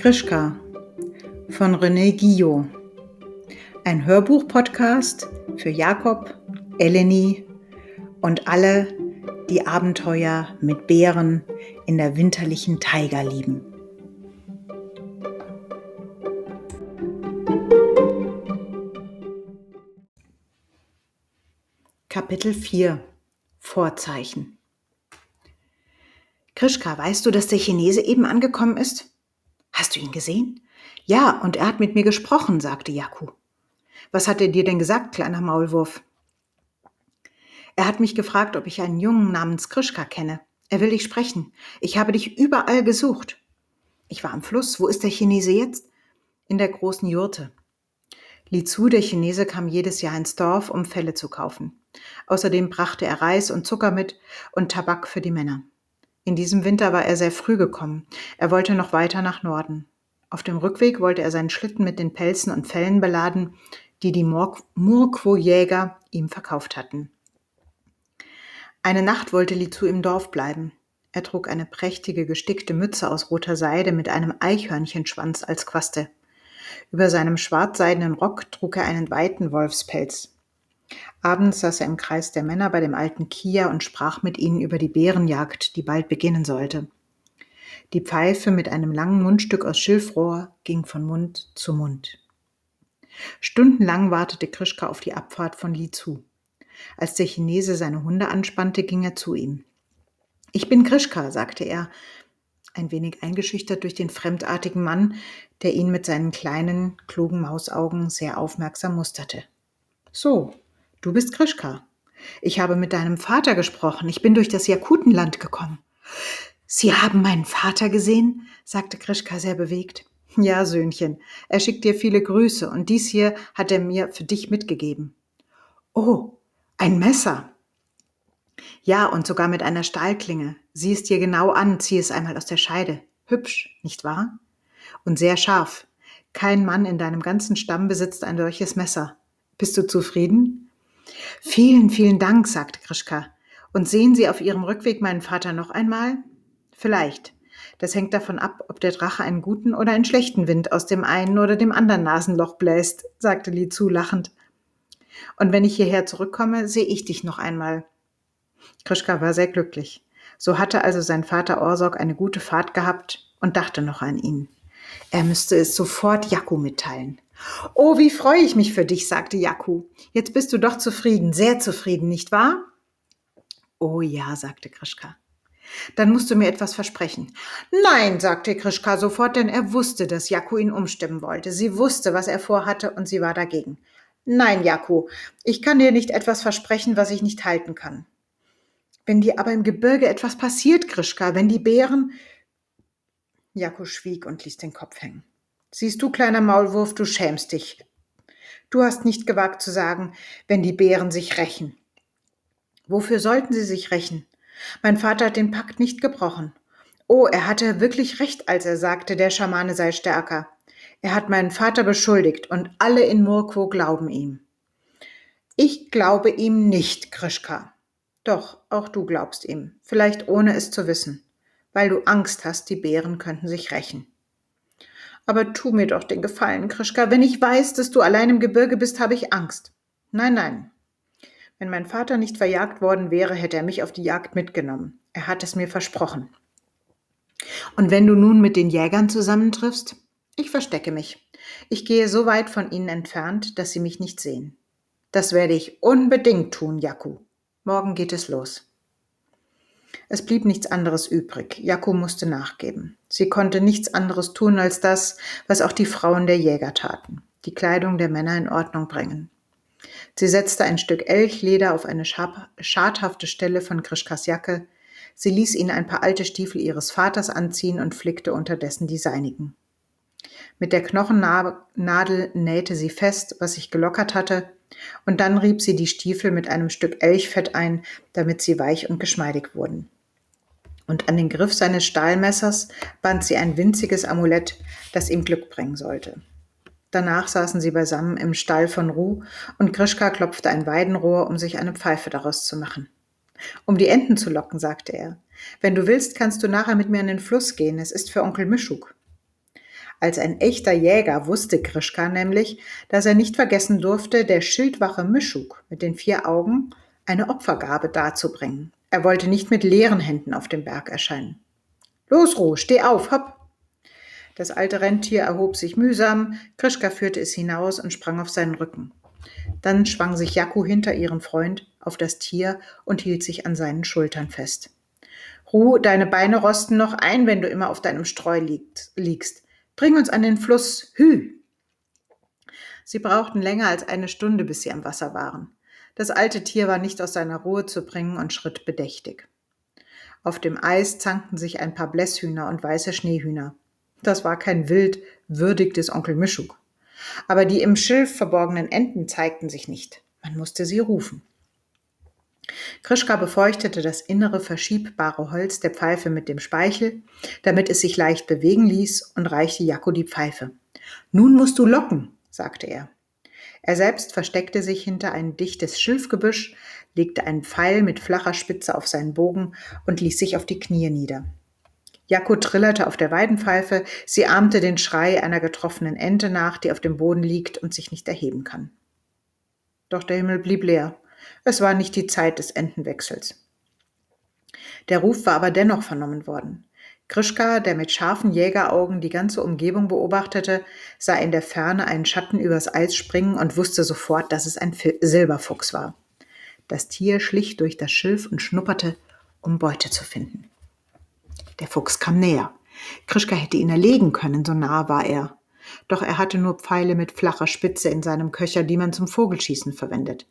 Krischka von René Guillot. Ein Hörbuch-Podcast für Jakob, Eleni und alle, die Abenteuer mit Bären in der winterlichen Taiga lieben. Kapitel 4 Vorzeichen Krischka, weißt du, dass der Chinese eben angekommen ist? Hast du ihn gesehen? Ja, und er hat mit mir gesprochen, sagte Jaku. Was hat er dir denn gesagt, kleiner Maulwurf? Er hat mich gefragt, ob ich einen Jungen namens Krischka kenne. Er will dich sprechen. Ich habe dich überall gesucht. Ich war am Fluss. Wo ist der Chinese jetzt? In der großen Jurte. Li Zu, der Chinese, kam jedes Jahr ins Dorf, um Felle zu kaufen. Außerdem brachte er Reis und Zucker mit und Tabak für die Männer. In diesem Winter war er sehr früh gekommen. Er wollte noch weiter nach Norden. Auf dem Rückweg wollte er seinen Schlitten mit den Pelzen und Fellen beladen, die die Murkwo-Jäger ihm verkauft hatten. Eine Nacht wollte Lizu im Dorf bleiben. Er trug eine prächtige gestickte Mütze aus roter Seide mit einem Eichhörnchenschwanz als Quaste. Über seinem schwarzseidenen Rock trug er einen weiten Wolfspelz. Abends saß er im Kreis der Männer bei dem alten Kia und sprach mit ihnen über die Bärenjagd, die bald beginnen sollte. Die Pfeife mit einem langen Mundstück aus Schilfrohr ging von Mund zu Mund. Stundenlang wartete Krischka auf die Abfahrt von Li Zu. Als der Chinese seine Hunde anspannte, ging er zu ihm. Ich bin Krischka, sagte er, ein wenig eingeschüchtert durch den fremdartigen Mann, der ihn mit seinen kleinen, klugen Mausaugen sehr aufmerksam musterte. So, Du bist Krischka. Ich habe mit deinem Vater gesprochen. Ich bin durch das Jakutenland gekommen. Sie haben meinen Vater gesehen? sagte Krischka sehr bewegt. Ja, Söhnchen, er schickt dir viele Grüße und dies hier hat er mir für dich mitgegeben. Oh, ein Messer. Ja, und sogar mit einer Stahlklinge. Sieh es dir genau an, zieh es einmal aus der Scheide. Hübsch, nicht wahr? Und sehr scharf. Kein Mann in deinem ganzen Stamm besitzt ein solches Messer. Bist du zufrieden? Vielen, vielen Dank, sagte Krischka. Und sehen Sie auf Ihrem Rückweg meinen Vater noch einmal? Vielleicht. Das hängt davon ab, ob der Drache einen guten oder einen schlechten Wind aus dem einen oder dem anderen Nasenloch bläst, sagte Li zu lachend. Und wenn ich hierher zurückkomme, sehe ich dich noch einmal. Krischka war sehr glücklich. So hatte also sein Vater Orsok eine gute Fahrt gehabt und dachte noch an ihn. Er müsste es sofort Jakku mitteilen. Oh, wie freue ich mich für dich, sagte Jaku. Jetzt bist du doch zufrieden, sehr zufrieden, nicht wahr? Oh ja, sagte Krischka. Dann musst du mir etwas versprechen. Nein, sagte Krischka sofort, denn er wusste, dass Jaku ihn umstimmen wollte. Sie wusste, was er vorhatte, und sie war dagegen. Nein, Jaku, ich kann dir nicht etwas versprechen, was ich nicht halten kann. Wenn dir aber im Gebirge etwas passiert, Krischka, wenn die Bären. Jaku schwieg und ließ den Kopf hängen. Siehst du, kleiner Maulwurf, du schämst dich. Du hast nicht gewagt zu sagen, wenn die Bären sich rächen. Wofür sollten sie sich rächen? Mein Vater hat den Pakt nicht gebrochen. Oh, er hatte wirklich recht, als er sagte, der Schamane sei stärker. Er hat meinen Vater beschuldigt und alle in Murko glauben ihm. Ich glaube ihm nicht, Krischka. Doch, auch du glaubst ihm, vielleicht ohne es zu wissen, weil du Angst hast, die Bären könnten sich rächen. Aber tu mir doch den Gefallen, Krischka. Wenn ich weiß, dass du allein im Gebirge bist, habe ich Angst. Nein, nein. Wenn mein Vater nicht verjagt worden wäre, hätte er mich auf die Jagd mitgenommen. Er hat es mir versprochen. Und wenn du nun mit den Jägern zusammentriffst? Ich verstecke mich. Ich gehe so weit von ihnen entfernt, dass sie mich nicht sehen. Das werde ich unbedingt tun, Jaku. Morgen geht es los. Es blieb nichts anderes übrig. Jakko musste nachgeben. Sie konnte nichts anderes tun als das, was auch die Frauen der Jäger taten, die Kleidung der Männer in Ordnung bringen. Sie setzte ein Stück Elchleder auf eine schadhafte Stelle von Krischkas Jacke, sie ließ ihn ein paar alte Stiefel ihres Vaters anziehen und flickte unterdessen die seinigen. Mit der Knochennadel nähte sie fest, was sich gelockert hatte, und dann rieb sie die Stiefel mit einem Stück Elchfett ein, damit sie weich und geschmeidig wurden. Und an den Griff seines Stahlmessers band sie ein winziges Amulett, das ihm Glück bringen sollte. Danach saßen sie beisammen im Stall von Ruh und Grischka klopfte ein Weidenrohr, um sich eine Pfeife daraus zu machen. Um die Enten zu locken, sagte er. Wenn du willst, kannst du nachher mit mir in den Fluss gehen. Es ist für Onkel Mischuk. Als ein echter Jäger wusste Krischka nämlich, dass er nicht vergessen durfte, der Schildwache Mischuk mit den vier Augen eine Opfergabe darzubringen. Er wollte nicht mit leeren Händen auf dem Berg erscheinen. Los, Ruh, steh auf, hopp! Das alte Rentier erhob sich mühsam, Krischka führte es hinaus und sprang auf seinen Rücken. Dann schwang sich Jaku hinter ihren Freund auf das Tier und hielt sich an seinen Schultern fest. Ruh, deine Beine rosten noch ein, wenn du immer auf deinem Streu liegst. Bring uns an den Fluss. Hü! Sie brauchten länger als eine Stunde, bis sie am Wasser waren. Das alte Tier war nicht aus seiner Ruhe zu bringen und schritt bedächtig. Auf dem Eis zankten sich ein paar Blässhühner und weiße Schneehühner. Das war kein Wild würdig des Onkel Mischuk. Aber die im Schilf verborgenen Enten zeigten sich nicht. Man musste sie rufen. Krischka befeuchtete das innere verschiebbare Holz der Pfeife mit dem Speichel, damit es sich leicht bewegen ließ, und reichte Jakko die Pfeife. Nun musst du locken, sagte er. Er selbst versteckte sich hinter ein dichtes Schilfgebüsch, legte einen Pfeil mit flacher Spitze auf seinen Bogen und ließ sich auf die Knie nieder. Jakko trillerte auf der Weidenpfeife, sie ahmte den Schrei einer getroffenen Ente nach, die auf dem Boden liegt und sich nicht erheben kann. Doch der Himmel blieb leer. Es war nicht die Zeit des Entenwechsels. Der Ruf war aber dennoch vernommen worden. Krischka, der mit scharfen Jägeraugen die ganze Umgebung beobachtete, sah in der Ferne einen Schatten übers Eis springen und wusste sofort, dass es ein Silberfuchs war. Das Tier schlich durch das Schilf und schnupperte, um Beute zu finden. Der Fuchs kam näher. Krischka hätte ihn erlegen können, so nah war er. Doch er hatte nur Pfeile mit flacher Spitze in seinem Köcher, die man zum Vogelschießen verwendet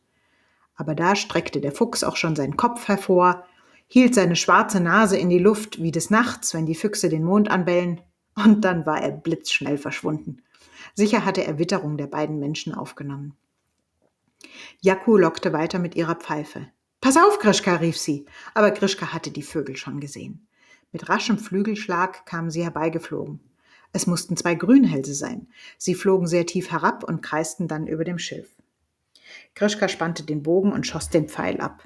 aber da streckte der Fuchs auch schon seinen Kopf hervor, hielt seine schwarze Nase in die Luft wie des Nachts, wenn die Füchse den Mond anbellen, und dann war er blitzschnell verschwunden. Sicher hatte er Witterung der beiden Menschen aufgenommen. Jaku lockte weiter mit ihrer Pfeife. Pass auf, Grischka, rief sie, aber Grischka hatte die Vögel schon gesehen. Mit raschem Flügelschlag kamen sie herbeigeflogen. Es mussten zwei Grünhälse sein. Sie flogen sehr tief herab und kreisten dann über dem Schilf. Krischka spannte den Bogen und schoss den Pfeil ab.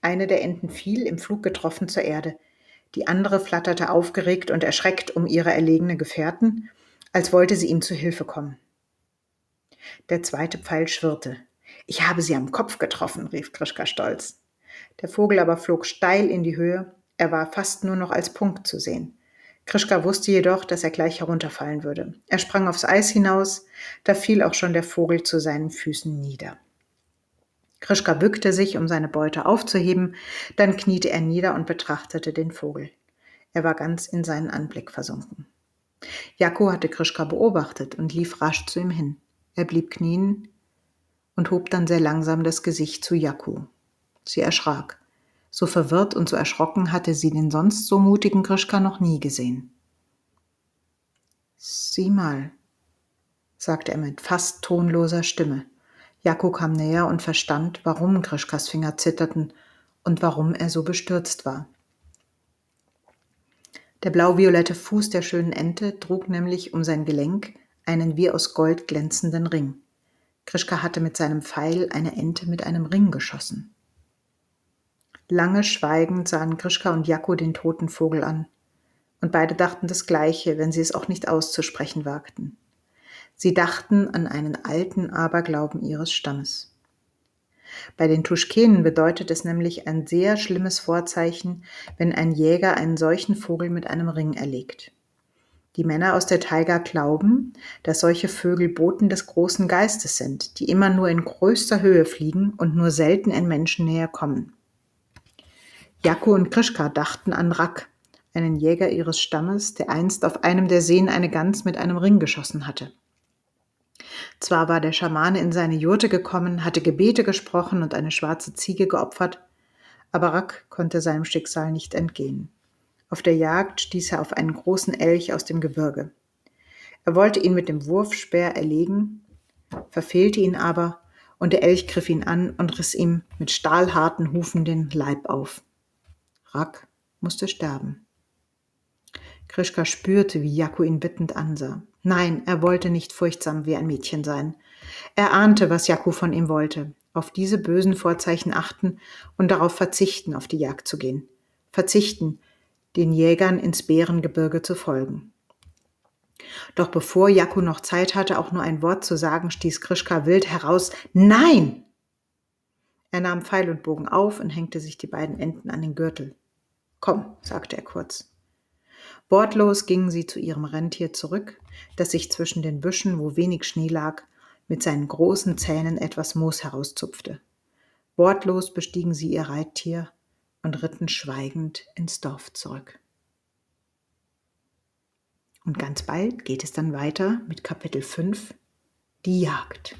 Eine der Enten fiel, im Flug getroffen, zur Erde. Die andere flatterte aufgeregt und erschreckt um ihre erlegene Gefährten, als wollte sie ihm zu Hilfe kommen. Der zweite Pfeil schwirrte. Ich habe sie am Kopf getroffen, rief Krischka stolz. Der Vogel aber flog steil in die Höhe, er war fast nur noch als Punkt zu sehen. Krischka wusste jedoch, dass er gleich herunterfallen würde. Er sprang aufs Eis hinaus, da fiel auch schon der Vogel zu seinen Füßen nieder. Krischka bückte sich, um seine Beute aufzuheben, dann kniete er nieder und betrachtete den Vogel. Er war ganz in seinen Anblick versunken. Jako hatte Krischka beobachtet und lief rasch zu ihm hin. Er blieb knien und hob dann sehr langsam das Gesicht zu Jaku. Sie erschrak. So verwirrt und so erschrocken hatte sie den sonst so mutigen Krischka noch nie gesehen. Sieh mal, sagte er mit fast tonloser Stimme. Jako kam näher und verstand, warum Krischkas Finger zitterten und warum er so bestürzt war. Der blau-violette Fuß der schönen Ente trug nämlich um sein Gelenk einen wie aus Gold glänzenden Ring. Krischka hatte mit seinem Pfeil eine Ente mit einem Ring geschossen. Lange schweigend sahen Krischka und Jako den toten Vogel an. Und beide dachten das Gleiche, wenn sie es auch nicht auszusprechen wagten. Sie dachten an einen alten Aberglauben ihres Stammes. Bei den Tuschkenen bedeutet es nämlich ein sehr schlimmes Vorzeichen, wenn ein Jäger einen solchen Vogel mit einem Ring erlegt. Die Männer aus der Taiga glauben, dass solche Vögel Boten des großen Geistes sind, die immer nur in größter Höhe fliegen und nur selten in Menschennähe kommen. Jako und Krischka dachten an Rak, einen Jäger ihres Stammes, der einst auf einem der Seen eine Gans mit einem Ring geschossen hatte. Zwar war der Schamane in seine Jurte gekommen, hatte Gebete gesprochen und eine schwarze Ziege geopfert, aber Rack konnte seinem Schicksal nicht entgehen. Auf der Jagd stieß er auf einen großen Elch aus dem Gebirge. Er wollte ihn mit dem Wurfspeer erlegen, verfehlte ihn aber, und der Elch griff ihn an und riss ihm mit stahlharten Hufen den Leib auf. Rack musste sterben. Krischka spürte, wie Jaku ihn bittend ansah. Nein, er wollte nicht furchtsam wie ein Mädchen sein. Er ahnte, was Jaku von ihm wollte. Auf diese bösen Vorzeichen achten und darauf verzichten, auf die Jagd zu gehen. Verzichten, den Jägern ins Bärengebirge zu folgen. Doch bevor Jaku noch Zeit hatte, auch nur ein Wort zu sagen, stieß Krischka wild heraus: Nein! Er nahm Pfeil und Bogen auf und hängte sich die beiden Enden an den Gürtel. Komm, sagte er kurz. Wortlos gingen sie zu ihrem Rentier zurück, das sich zwischen den Büschen, wo wenig Schnee lag, mit seinen großen Zähnen etwas Moos herauszupfte. Wortlos bestiegen sie ihr Reittier und ritten schweigend ins Dorf zurück. Und ganz bald geht es dann weiter mit Kapitel 5, die Jagd.